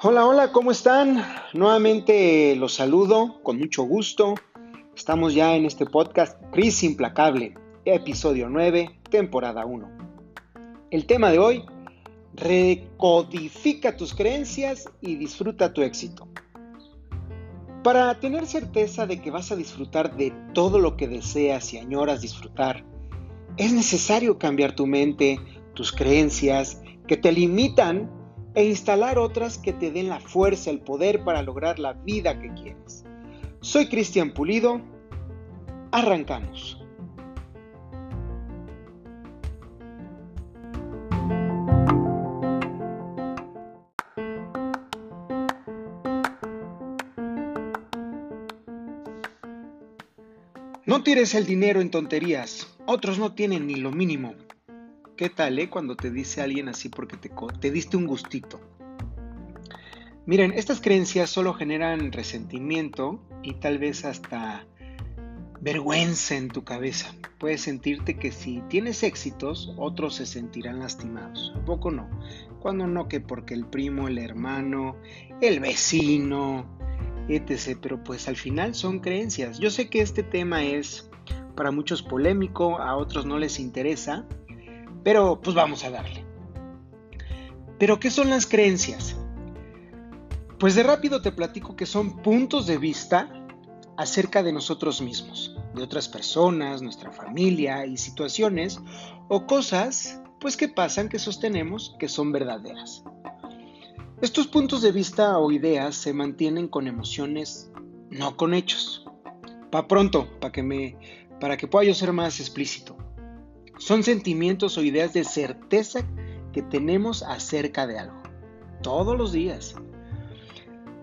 Hola, hola, ¿cómo están? Nuevamente los saludo con mucho gusto. Estamos ya en este podcast Crisis Implacable, episodio 9, temporada 1. El tema de hoy, recodifica tus creencias y disfruta tu éxito. Para tener certeza de que vas a disfrutar de todo lo que deseas y añoras disfrutar, es necesario cambiar tu mente, tus creencias que te limitan e instalar otras que te den la fuerza, el poder para lograr la vida que quieres. Soy Cristian Pulido. Arrancamos. No tires el dinero en tonterías. Otros no tienen ni lo mínimo. ¿Qué tal, eh? Cuando te dice alguien así porque te, te diste un gustito. Miren, estas creencias solo generan resentimiento y tal vez hasta vergüenza en tu cabeza. Puedes sentirte que si tienes éxitos, otros se sentirán lastimados. ¿A poco no? Cuando no, que porque el primo, el hermano, el vecino, etc. Pero pues al final son creencias. Yo sé que este tema es para muchos polémico, a otros no les interesa, pero pues vamos a darle. Pero ¿qué son las creencias? Pues de rápido te platico que son puntos de vista acerca de nosotros mismos, de otras personas, nuestra familia y situaciones o cosas pues que pasan que sostenemos que son verdaderas. Estos puntos de vista o ideas se mantienen con emociones, no con hechos. Pa pronto, para que me para que pueda yo ser más explícito. Son sentimientos o ideas de certeza que tenemos acerca de algo, todos los días.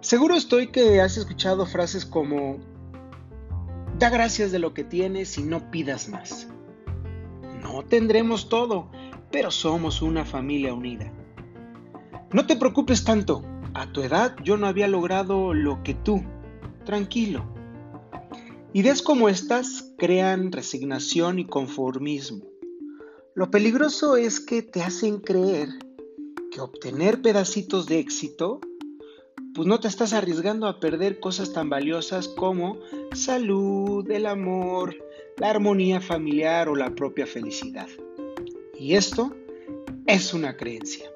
Seguro estoy que has escuchado frases como, da gracias de lo que tienes y no pidas más. No tendremos todo, pero somos una familia unida. No te preocupes tanto, a tu edad yo no había logrado lo que tú. Tranquilo. Ideas como estas crean resignación y conformismo. Lo peligroso es que te hacen creer que obtener pedacitos de éxito, pues no te estás arriesgando a perder cosas tan valiosas como salud, el amor, la armonía familiar o la propia felicidad. Y esto es una creencia.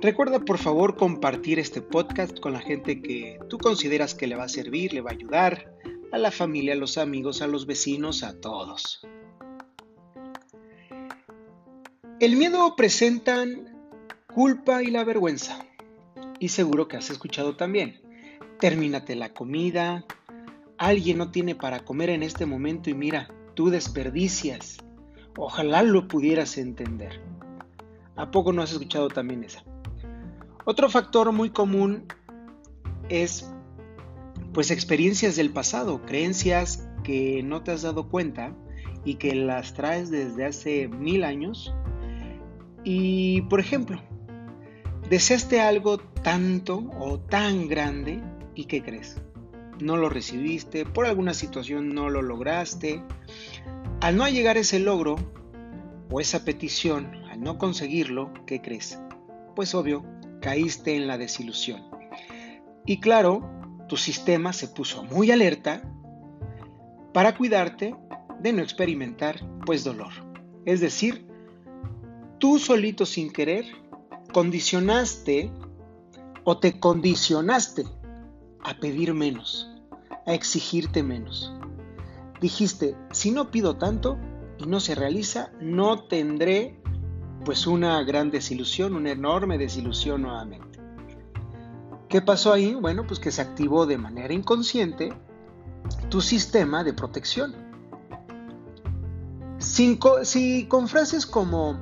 Recuerda por favor compartir este podcast con la gente que tú consideras que le va a servir, le va a ayudar, a la familia, a los amigos, a los vecinos, a todos. El miedo presentan culpa y la vergüenza. Y seguro que has escuchado también. Termínate la comida. Alguien no tiene para comer en este momento y mira, tú desperdicias. Ojalá lo pudieras entender. ¿A poco no has escuchado también esa? Otro factor muy común es pues experiencias del pasado, creencias que no te has dado cuenta y que las traes desde hace mil años y, por ejemplo, deseaste algo tanto o tan grande y ¿qué crees? No lo recibiste, por alguna situación no lo lograste. Al no llegar ese logro o esa petición, al no conseguirlo, ¿qué crees? Pues obvio, caíste en la desilusión. Y claro, tu sistema se puso muy alerta para cuidarte de no experimentar pues dolor. Es decir, tú solito sin querer condicionaste o te condicionaste a pedir menos, a exigirte menos. Dijiste, si no pido tanto y no se realiza, no tendré pues una gran desilusión, una enorme desilusión nuevamente. ¿Qué pasó ahí? Bueno, pues que se activó de manera inconsciente tu sistema de protección. si con frases como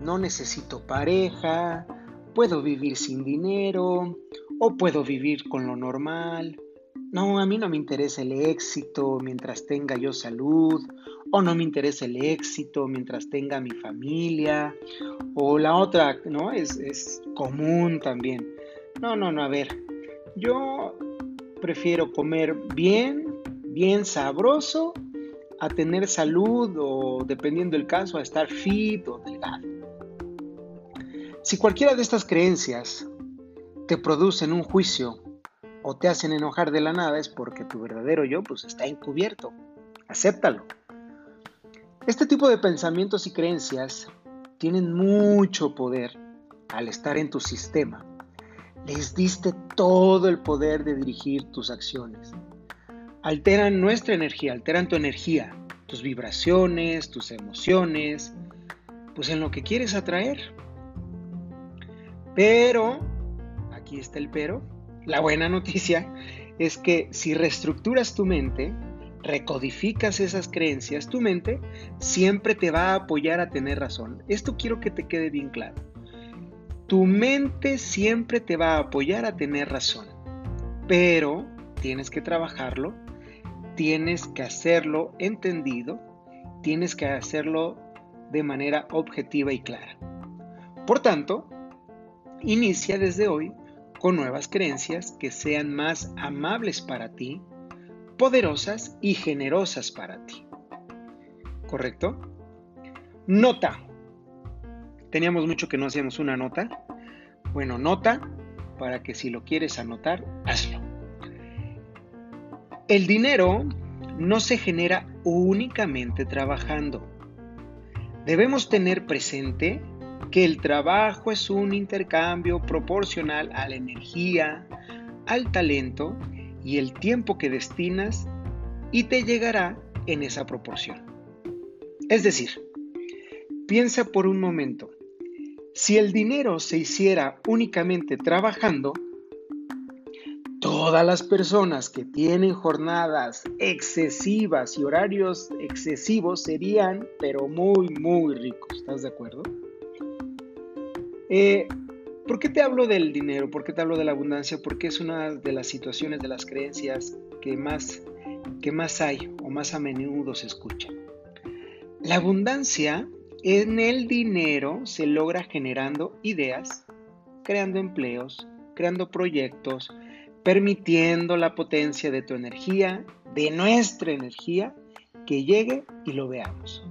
no necesito pareja, puedo vivir sin dinero o puedo vivir con lo normal. No, a mí no me interesa el éxito mientras tenga yo salud, o no me interesa el éxito mientras tenga mi familia, o la otra, ¿no? Es, es común también. No, no, no, a ver, yo prefiero comer bien, bien sabroso a tener salud o, dependiendo del caso, a estar fit o delgado. Si cualquiera de estas creencias te producen un juicio o te hacen enojar de la nada es porque tu verdadero yo pues está encubierto. Acéptalo. Este tipo de pensamientos y creencias tienen mucho poder al estar en tu sistema. Les diste todo el poder de dirigir tus acciones. Alteran nuestra energía, alteran tu energía, tus vibraciones, tus emociones, pues en lo que quieres atraer. Pero, aquí está el pero, la buena noticia es que si reestructuras tu mente, recodificas esas creencias, tu mente siempre te va a apoyar a tener razón. Esto quiero que te quede bien claro. Tu mente siempre te va a apoyar a tener razón, pero tienes que trabajarlo, tienes que hacerlo entendido, tienes que hacerlo de manera objetiva y clara. Por tanto, inicia desde hoy con nuevas creencias que sean más amables para ti, poderosas y generosas para ti. ¿Correcto? Nota. Teníamos mucho que no hacíamos una nota. Bueno, nota para que si lo quieres anotar, hazlo. El dinero no se genera únicamente trabajando. Debemos tener presente que el trabajo es un intercambio proporcional a la energía, al talento y el tiempo que destinas y te llegará en esa proporción. Es decir, piensa por un momento, si el dinero se hiciera únicamente trabajando, todas las personas que tienen jornadas excesivas y horarios excesivos serían, pero muy, muy ricos. ¿Estás de acuerdo? Eh, ¿Por qué te hablo del dinero? ¿Por qué te hablo de la abundancia? Porque es una de las situaciones, de las creencias que más, que más hay o más a menudo se escucha. La abundancia en el dinero se logra generando ideas, creando empleos, creando proyectos, permitiendo la potencia de tu energía, de nuestra energía, que llegue y lo veamos.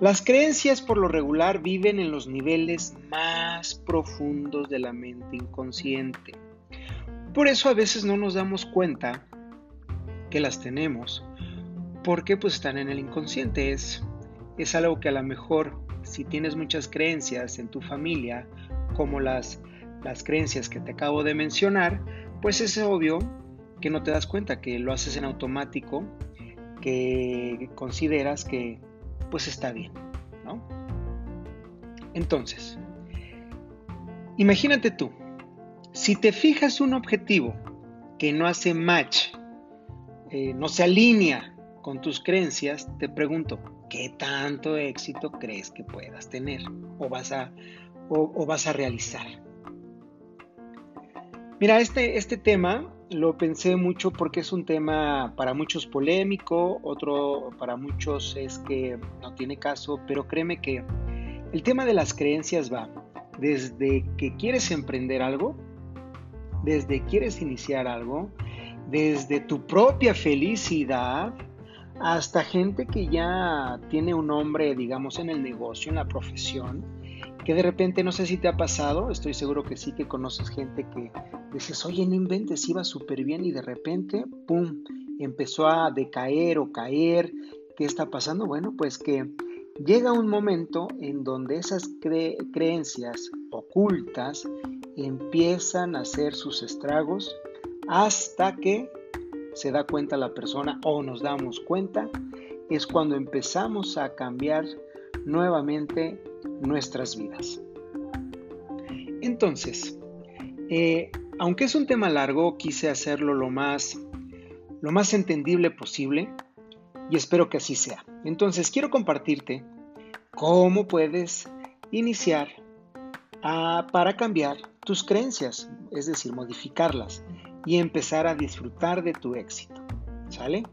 Las creencias por lo regular viven en los niveles más profundos de la mente inconsciente. Por eso a veces no nos damos cuenta que las tenemos, porque pues están en el inconsciente. Es algo que a lo mejor si tienes muchas creencias en tu familia, como las, las creencias que te acabo de mencionar, pues es obvio que no te das cuenta, que lo haces en automático, que consideras que pues está bien. Entonces, imagínate tú, si te fijas un objetivo que no hace match, eh, no se alinea con tus creencias, te pregunto, ¿qué tanto éxito crees que puedas tener o vas a, o vas a realizar? Mira, este, este tema lo pensé mucho porque es un tema para muchos polémico, otro para muchos es que no tiene caso, pero créeme que el tema de las creencias va desde que quieres emprender algo, desde quieres iniciar algo, desde tu propia felicidad, hasta gente que ya tiene un nombre, digamos, en el negocio, en la profesión, que de repente, no sé si te ha pasado, estoy seguro que sí, que conoces gente que dices, oye, no inventes, iba súper bien y de repente, ¡pum!, empezó a decaer o caer. ¿Qué está pasando? Bueno, pues que llega un momento en donde esas creencias ocultas empiezan a hacer sus estragos hasta que se da cuenta la persona o nos damos cuenta, es cuando empezamos a cambiar nuevamente nuestras vidas. Entonces, eh, aunque es un tema largo, quise hacerlo lo más, lo más entendible posible y espero que así sea. Entonces, quiero compartirte cómo puedes iniciar para cambiar tus creencias, es decir, modificarlas y empezar a disfrutar de tu éxito. ¿Sale?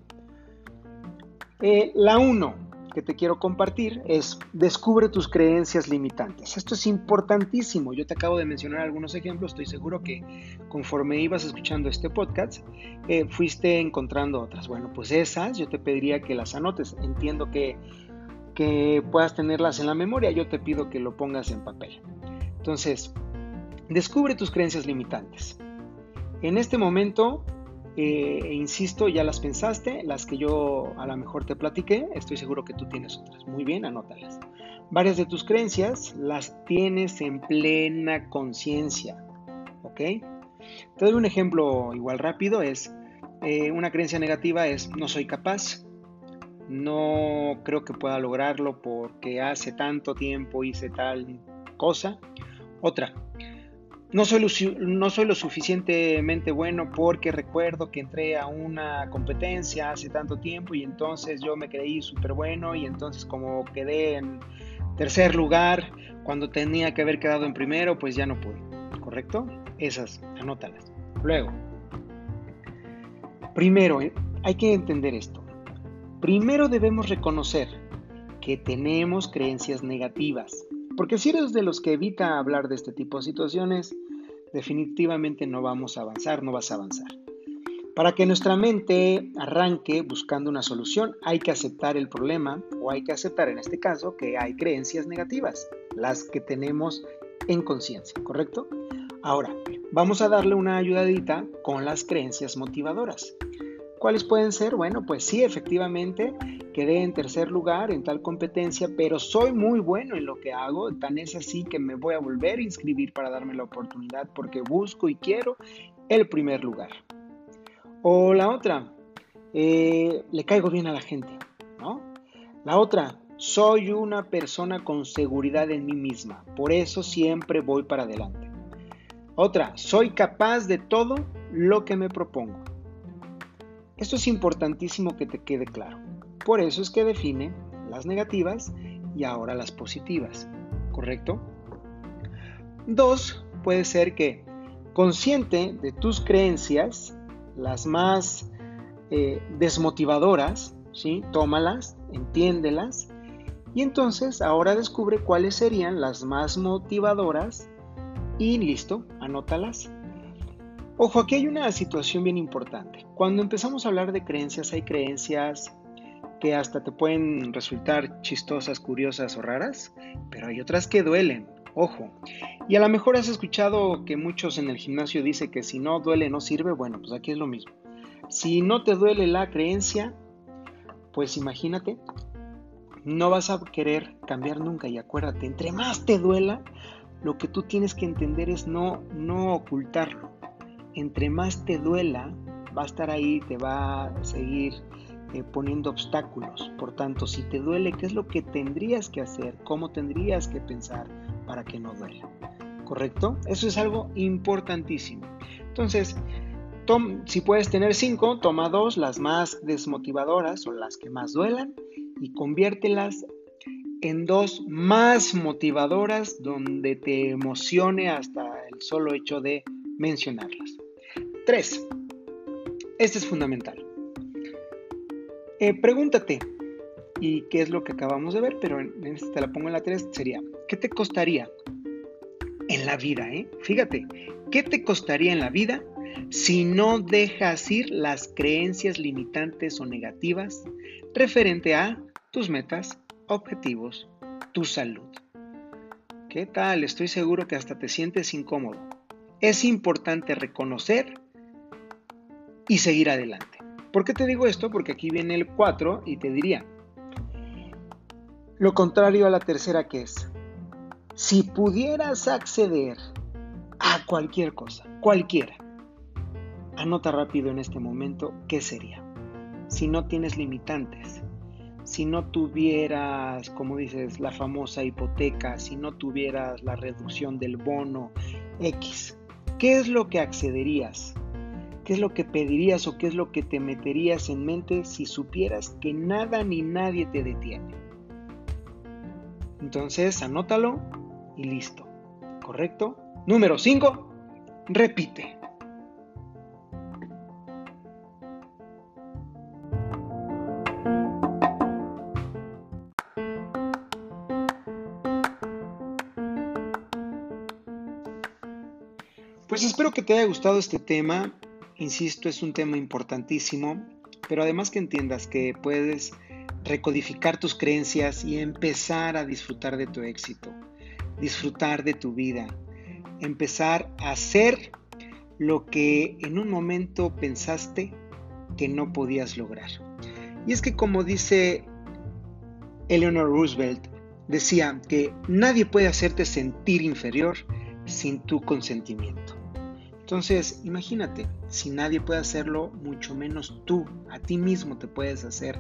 Eh, la 1. que te quiero compartir es descubre tus creencias limitantes. Esto es importantísimo. Yo te acabo de mencionar algunos ejemplos. Estoy seguro que conforme ibas escuchando este podcast, eh, fuiste encontrando otras. Bueno, pues esas yo te pediría que las anotes. Entiendo que, que puedas tenerlas en la memoria. Yo te pido que lo pongas en papel. Entonces, descubre tus creencias limitantes. En este momento eh, insisto, ya las pensaste, las que yo a lo mejor te platiqué, estoy seguro que tú tienes otras. Muy bien, anótalas. Varias de tus creencias las tienes en plena conciencia, ¿ok? Te doy un ejemplo igual rápido, es eh, una creencia negativa es no soy capaz, no creo que pueda lograrlo porque hace tanto tiempo hice tal cosa. Otra, no soy, lo suficientemente bueno porque recuerdo que entré a una competencia hace tanto tiempo y entonces yo me creí súper bueno y entonces como quedé en tercer lugar cuando tenía que haber quedado en primero, pues ya no pude. ¿Correcto? Esas, anótalas. Luego, primero, eh, hay que entender esto. Primero debemos reconocer que tenemos creencias negativas. Porque si eres de los que evita hablar de este tipo de situaciones, definitivamente no vamos a avanzar, no vas a avanzar. Para que nuestra mente arranque buscando una solución, hay que aceptar el problema o hay que aceptar en este caso que hay creencias negativas, las que tenemos en conciencia, ¿correcto? Ahora, vamos a darle una ayudadita con las creencias motivadoras. ¿Cuáles pueden ser? Bueno, pues sí, efectivamente, quedé en tercer lugar en tal competencia, pero soy muy bueno en lo que hago, tan es así que me voy a volver a inscribir para darme la oportunidad porque busco y quiero el primer lugar. O la otra, eh, le caigo bien a la gente, ¿no? La otra, soy una persona con seguridad en mí misma, por eso siempre voy para adelante. Otra, soy capaz de todo lo que me propongo. Esto es importantísimo que te quede claro. Por eso es que define las negativas y ahora las positivas, ¿correcto? Dos, puede ser que consciente de tus creencias, las más eh, desmotivadoras, ¿sí? Tómalas, entiéndelas y entonces ahora descubre cuáles serían las más motivadoras y listo, anótalas. Ojo, aquí hay una situación bien importante. Cuando empezamos a hablar de creencias, hay creencias que hasta te pueden resultar chistosas, curiosas o raras, pero hay otras que duelen, ojo. Y a lo mejor has escuchado que muchos en el gimnasio dicen que si no duele no sirve, bueno, pues aquí es lo mismo. Si no te duele la creencia, pues imagínate, no vas a querer cambiar nunca y acuérdate, entre más te duela, lo que tú tienes que entender es no, no ocultarlo. Entre más te duela, va a estar ahí, te va a seguir eh, poniendo obstáculos. Por tanto, si te duele, ¿qué es lo que tendrías que hacer? ¿Cómo tendrías que pensar para que no duela? ¿Correcto? Eso es algo importantísimo. Entonces, si puedes tener cinco, toma dos, las más desmotivadoras o las que más duelan, y conviértelas en dos más motivadoras donde te emocione hasta el solo hecho de mencionarlas. Tres. Este es fundamental. Eh, pregúntate, y qué es lo que acabamos de ver, pero este te la pongo en la 3, sería, ¿qué te costaría en la vida? Eh? Fíjate, ¿qué te costaría en la vida si no dejas ir las creencias limitantes o negativas referente a tus metas, objetivos, tu salud? ¿Qué tal? Estoy seguro que hasta te sientes incómodo. Es importante reconocer y seguir adelante. ¿Por qué te digo esto? Porque aquí viene el 4 y te diría, lo contrario a la tercera que es, si pudieras acceder a cualquier cosa, cualquiera, anota rápido en este momento qué sería. Si no tienes limitantes, si no tuvieras, como dices, la famosa hipoteca, si no tuvieras la reducción del bono X, ¿qué es lo que accederías? ¿Qué es lo que pedirías o qué es lo que te meterías en mente si supieras que nada ni nadie te detiene? Entonces, anótalo y listo. ¿Correcto? Número 5. Repite. Pues espero que te haya gustado este tema. Insisto, es un tema importantísimo, pero además que entiendas que puedes recodificar tus creencias y empezar a disfrutar de tu éxito, disfrutar de tu vida, empezar a hacer lo que en un momento pensaste que no podías lograr. Y es que como dice Eleanor Roosevelt, decía que nadie puede hacerte sentir inferior sin tu consentimiento. Entonces, imagínate, si nadie puede hacerlo, mucho menos tú, a ti mismo te puedes hacer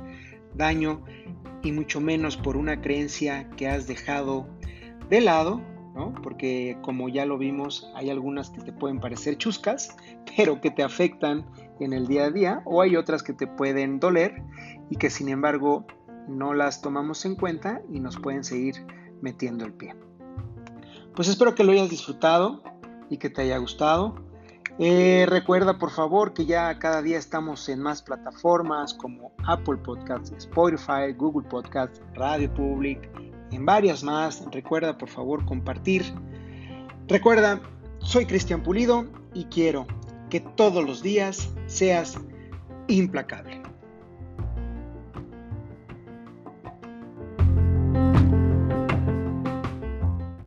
daño y mucho menos por una creencia que has dejado de lado, ¿no? Porque como ya lo vimos, hay algunas que te pueden parecer chuscas, pero que te afectan en el día a día, o hay otras que te pueden doler y que sin embargo no las tomamos en cuenta y nos pueden seguir metiendo el pie. Pues espero que lo hayas disfrutado y que te haya gustado. Eh, recuerda por favor que ya cada día estamos en más plataformas como Apple Podcasts, Spotify, Google Podcasts, Radio Public, en varias más. Recuerda por favor compartir. Recuerda, soy Cristian Pulido y quiero que todos los días seas implacable.